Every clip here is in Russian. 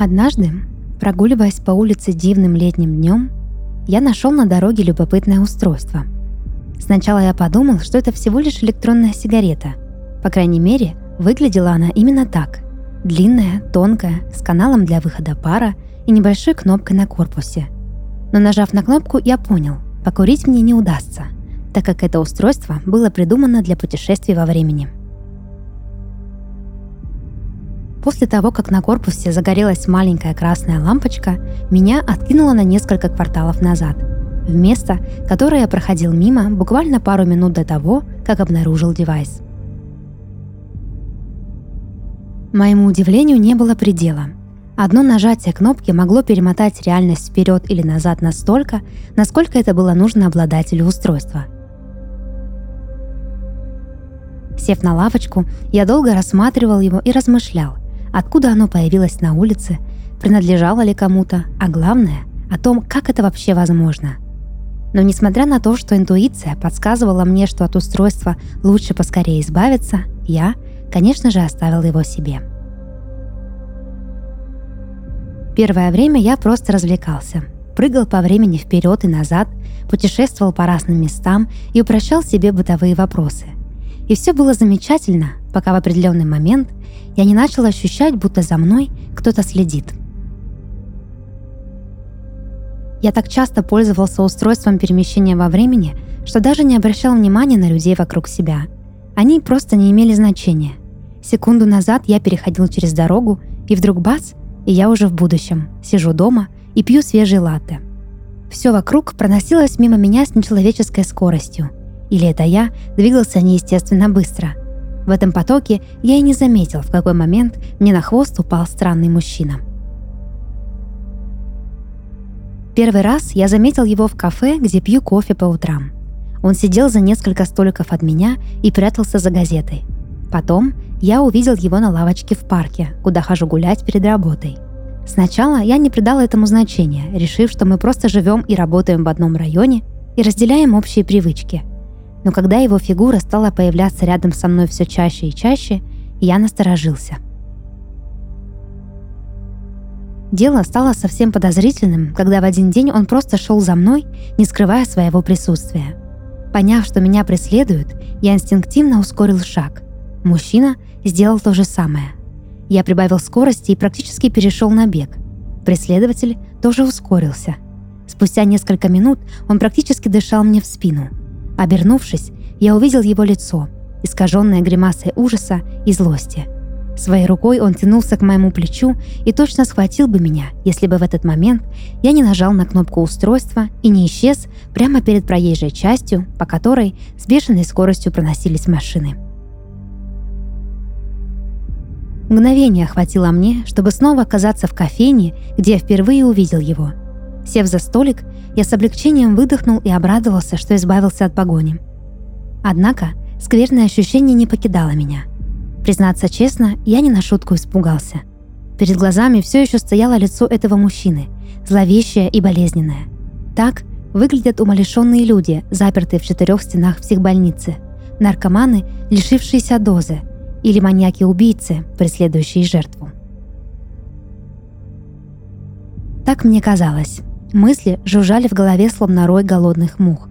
Однажды, прогуливаясь по улице дивным летним днем, я нашел на дороге любопытное устройство. Сначала я подумал, что это всего лишь электронная сигарета. По крайней мере, выглядела она именно так. Длинная, тонкая, с каналом для выхода пара и небольшой кнопкой на корпусе. Но нажав на кнопку, я понял, покурить мне не удастся, так как это устройство было придумано для путешествий во времени – После того, как на корпусе загорелась маленькая красная лампочка, меня откинуло на несколько кварталов назад, в место, которое я проходил мимо буквально пару минут до того, как обнаружил девайс. Моему удивлению не было предела. Одно нажатие кнопки могло перемотать реальность вперед или назад настолько, насколько это было нужно обладателю устройства. Сев на лавочку, я долго рассматривал его и размышлял, откуда оно появилось на улице, принадлежало ли кому-то, а главное – о том, как это вообще возможно. Но несмотря на то, что интуиция подсказывала мне, что от устройства лучше поскорее избавиться, я, конечно же, оставил его себе. Первое время я просто развлекался. Прыгал по времени вперед и назад, путешествовал по разным местам и упрощал себе бытовые вопросы. И все было замечательно, пока в определенный момент я не начал ощущать, будто за мной кто-то следит. Я так часто пользовался устройством перемещения во времени, что даже не обращал внимания на людей вокруг себя. Они просто не имели значения. Секунду назад я переходил через дорогу, и вдруг бац, и я уже в будущем, сижу дома и пью свежие латте. Все вокруг проносилось мимо меня с нечеловеческой скоростью. Или это я двигался неестественно быстро – в этом потоке я и не заметил, в какой момент мне на хвост упал странный мужчина. Первый раз я заметил его в кафе, где пью кофе по утрам. Он сидел за несколько столиков от меня и прятался за газетой. Потом я увидел его на лавочке в парке, куда хожу гулять перед работой. Сначала я не придал этому значения, решив, что мы просто живем и работаем в одном районе и разделяем общие привычки – но когда его фигура стала появляться рядом со мной все чаще и чаще, я насторожился. Дело стало совсем подозрительным, когда в один день он просто шел за мной, не скрывая своего присутствия. Поняв, что меня преследуют, я инстинктивно ускорил шаг. Мужчина сделал то же самое. Я прибавил скорости и практически перешел на бег. Преследователь тоже ускорился. Спустя несколько минут он практически дышал мне в спину – Обернувшись, я увидел его лицо, искаженное гримасой ужаса и злости. Своей рукой он тянулся к моему плечу и точно схватил бы меня, если бы в этот момент я не нажал на кнопку устройства и не исчез прямо перед проезжей частью, по которой с бешеной скоростью проносились машины. Мгновение хватило мне, чтобы снова оказаться в кофейне, где я впервые увидел его. Сев за столик, я с облегчением выдохнул и обрадовался, что избавился от погони. Однако скверное ощущение не покидало меня. Признаться честно, я не на шутку испугался. Перед глазами все еще стояло лицо этого мужчины, зловещее и болезненное. Так выглядят умалишенные люди, запертые в четырех стенах психбольницы, наркоманы, лишившиеся дозы, или маньяки-убийцы, преследующие жертву. Так мне казалось. Мысли жужжали в голове, словно рой голодных мух.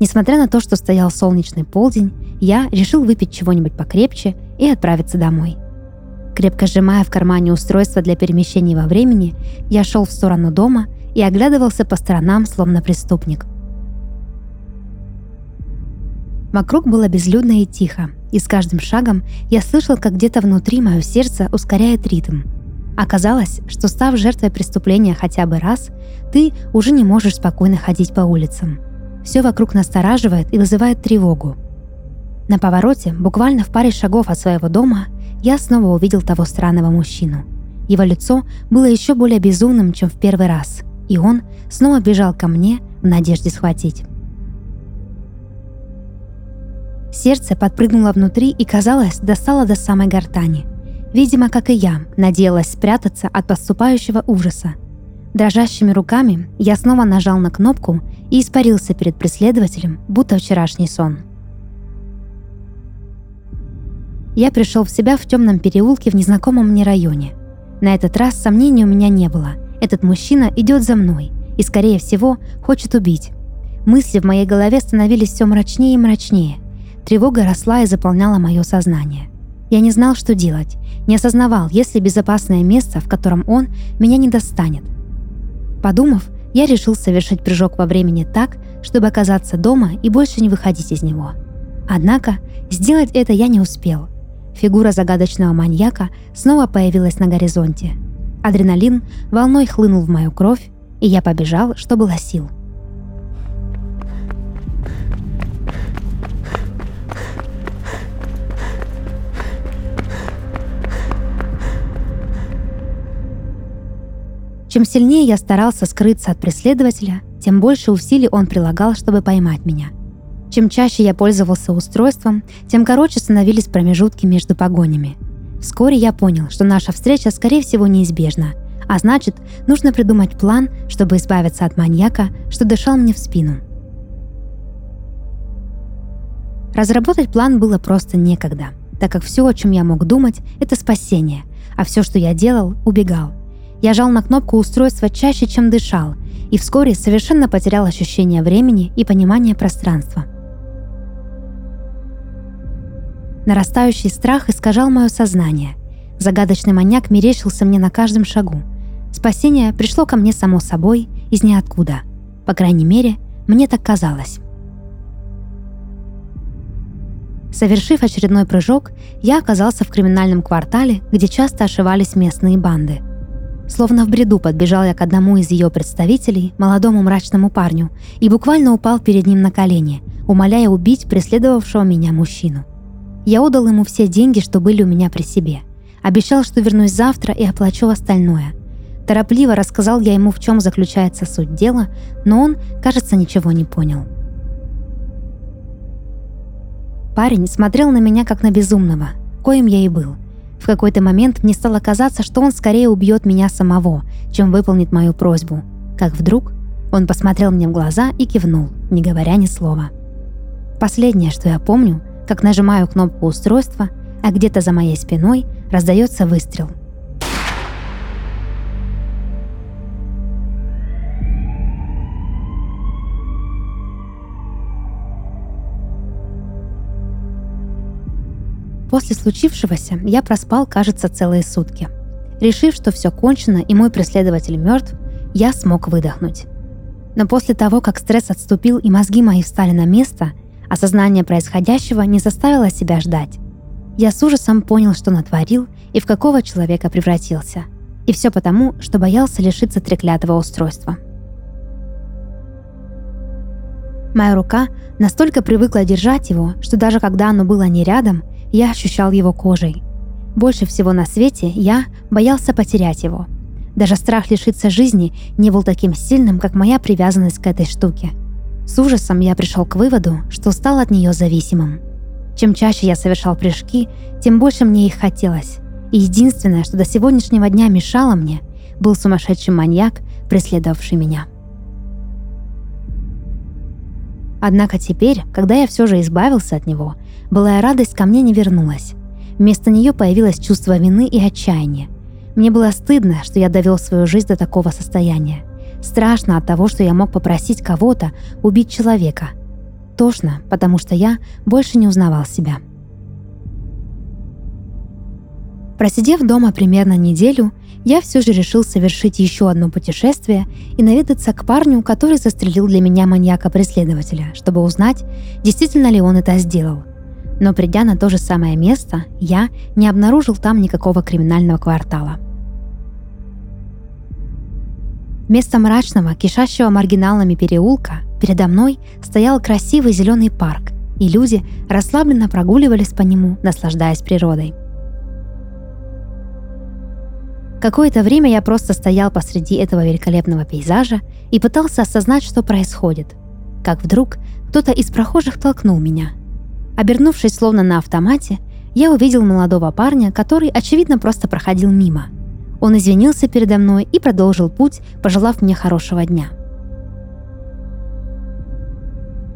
Несмотря на то, что стоял солнечный полдень, я решил выпить чего-нибудь покрепче и отправиться домой. Крепко сжимая в кармане устройство для перемещения во времени, я шел в сторону дома и оглядывался по сторонам, словно преступник. Вокруг было безлюдно и тихо, и с каждым шагом я слышал, как где-то внутри мое сердце ускоряет ритм – Оказалось, что став жертвой преступления хотя бы раз, ты уже не можешь спокойно ходить по улицам. Все вокруг настораживает и вызывает тревогу. На повороте, буквально в паре шагов от своего дома, я снова увидел того странного мужчину. Его лицо было еще более безумным, чем в первый раз, и он снова бежал ко мне в надежде схватить. Сердце подпрыгнуло внутри и, казалось, достало до самой гортани – Видимо, как и я, надеялась спрятаться от поступающего ужаса. Дрожащими руками я снова нажал на кнопку и испарился перед преследователем, будто вчерашний сон. Я пришел в себя в темном переулке в незнакомом мне районе. На этот раз сомнений у меня не было. Этот мужчина идет за мной и, скорее всего, хочет убить. Мысли в моей голове становились все мрачнее и мрачнее. Тревога росла и заполняла мое сознание. Я не знал, что делать, не осознавал, есть ли безопасное место, в котором он меня не достанет. Подумав, я решил совершить прыжок во времени так, чтобы оказаться дома и больше не выходить из него. Однако сделать это я не успел. Фигура загадочного маньяка снова появилась на горизонте. Адреналин волной хлынул в мою кровь, и я побежал, что было сил. Чем сильнее я старался скрыться от преследователя, тем больше усилий он прилагал, чтобы поймать меня. Чем чаще я пользовался устройством, тем короче становились промежутки между погонями. Вскоре я понял, что наша встреча, скорее всего, неизбежна, а значит, нужно придумать план, чтобы избавиться от маньяка, что дышал мне в спину. Разработать план было просто некогда, так как все, о чем я мог думать, это спасение, а все, что я делал, убегал. Я жал на кнопку устройства чаще, чем дышал, и вскоре совершенно потерял ощущение времени и понимание пространства. Нарастающий страх искажал мое сознание. Загадочный маньяк мерещился мне на каждом шагу. Спасение пришло ко мне само собой, из ниоткуда. По крайней мере, мне так казалось. Совершив очередной прыжок, я оказался в криминальном квартале, где часто ошивались местные банды – Словно в бреду подбежал я к одному из ее представителей, молодому мрачному парню, и буквально упал перед ним на колени, умоляя убить преследовавшего меня мужчину. Я отдал ему все деньги, что были у меня при себе. Обещал, что вернусь завтра и оплачу остальное. Торопливо рассказал я ему, в чем заключается суть дела, но он, кажется, ничего не понял. Парень смотрел на меня как на безумного, коим я и был – в какой-то момент мне стало казаться, что он скорее убьет меня самого, чем выполнит мою просьбу. Как вдруг он посмотрел мне в глаза и кивнул, не говоря ни слова. Последнее, что я помню, как нажимаю кнопку устройства, а где-то за моей спиной раздается выстрел – После случившегося я проспал, кажется, целые сутки. Решив, что все кончено и мой преследователь мертв, я смог выдохнуть. Но после того, как стресс отступил и мозги мои встали на место, осознание происходящего не заставило себя ждать. Я с ужасом понял, что натворил и в какого человека превратился. И все потому, что боялся лишиться треклятого устройства. Моя рука настолько привыкла держать его, что даже когда оно было не рядом, я ощущал его кожей. Больше всего на свете я боялся потерять его. Даже страх лишиться жизни не был таким сильным, как моя привязанность к этой штуке. С ужасом я пришел к выводу, что стал от нее зависимым. Чем чаще я совершал прыжки, тем больше мне их хотелось. И единственное, что до сегодняшнего дня мешало мне, был сумасшедший маньяк, преследовавший меня. Однако теперь, когда я все же избавился от него, былая радость ко мне не вернулась. Вместо нее появилось чувство вины и отчаяния. Мне было стыдно, что я довел свою жизнь до такого состояния. Страшно от того, что я мог попросить кого-то убить человека. Тошно, потому что я больше не узнавал себя. Просидев дома примерно неделю, я все же решил совершить еще одно путешествие и наведаться к парню, который застрелил для меня маньяка-преследователя, чтобы узнать, действительно ли он это сделал. Но придя на то же самое место, я не обнаружил там никакого криминального квартала. Вместо мрачного, кишащего маргиналами переулка, передо мной стоял красивый зеленый парк, и люди расслабленно прогуливались по нему, наслаждаясь природой – Какое-то время я просто стоял посреди этого великолепного пейзажа и пытался осознать, что происходит. Как вдруг кто-то из прохожих толкнул меня. Обернувшись словно на автомате, я увидел молодого парня, который, очевидно, просто проходил мимо. Он извинился передо мной и продолжил путь, пожелав мне хорошего дня.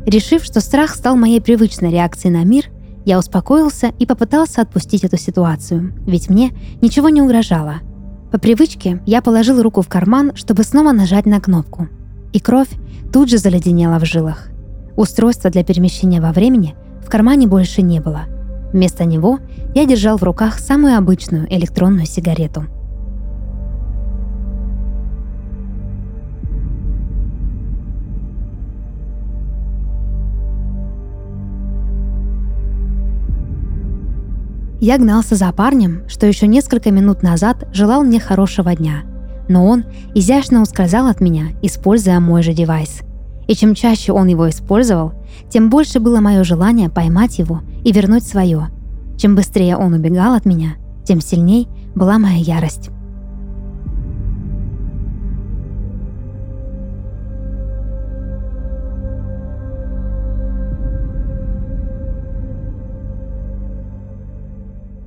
Решив, что страх стал моей привычной реакцией на мир, я успокоился и попытался отпустить эту ситуацию, ведь мне ничего не угрожало – По привычке я положил руку в карман, чтобы снова нажать на кнопку. И кровь тут же заледенела в жилах. Устройства для перемещения во времени в кармане больше не было. Вместо него я держал в руках самую обычную электронную сигарету – Я гнался за парнем, что еще несколько минут назад желал мне хорошего дня. Но он изящно ускользал от меня, используя мой же девайс. И чем чаще он его использовал, тем больше было мое желание поймать его и вернуть свое. Чем быстрее он убегал от меня, тем сильней была моя ярость.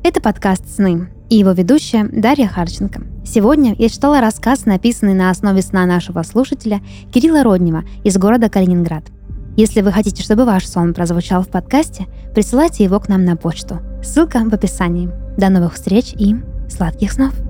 Это подкаст «Сны» и его ведущая Дарья Харченко. Сегодня я читала рассказ, написанный на основе сна нашего слушателя Кирилла Роднева из города Калининград. Если вы хотите, чтобы ваш сон прозвучал в подкасте, присылайте его к нам на почту. Ссылка в описании. До новых встреч и сладких снов!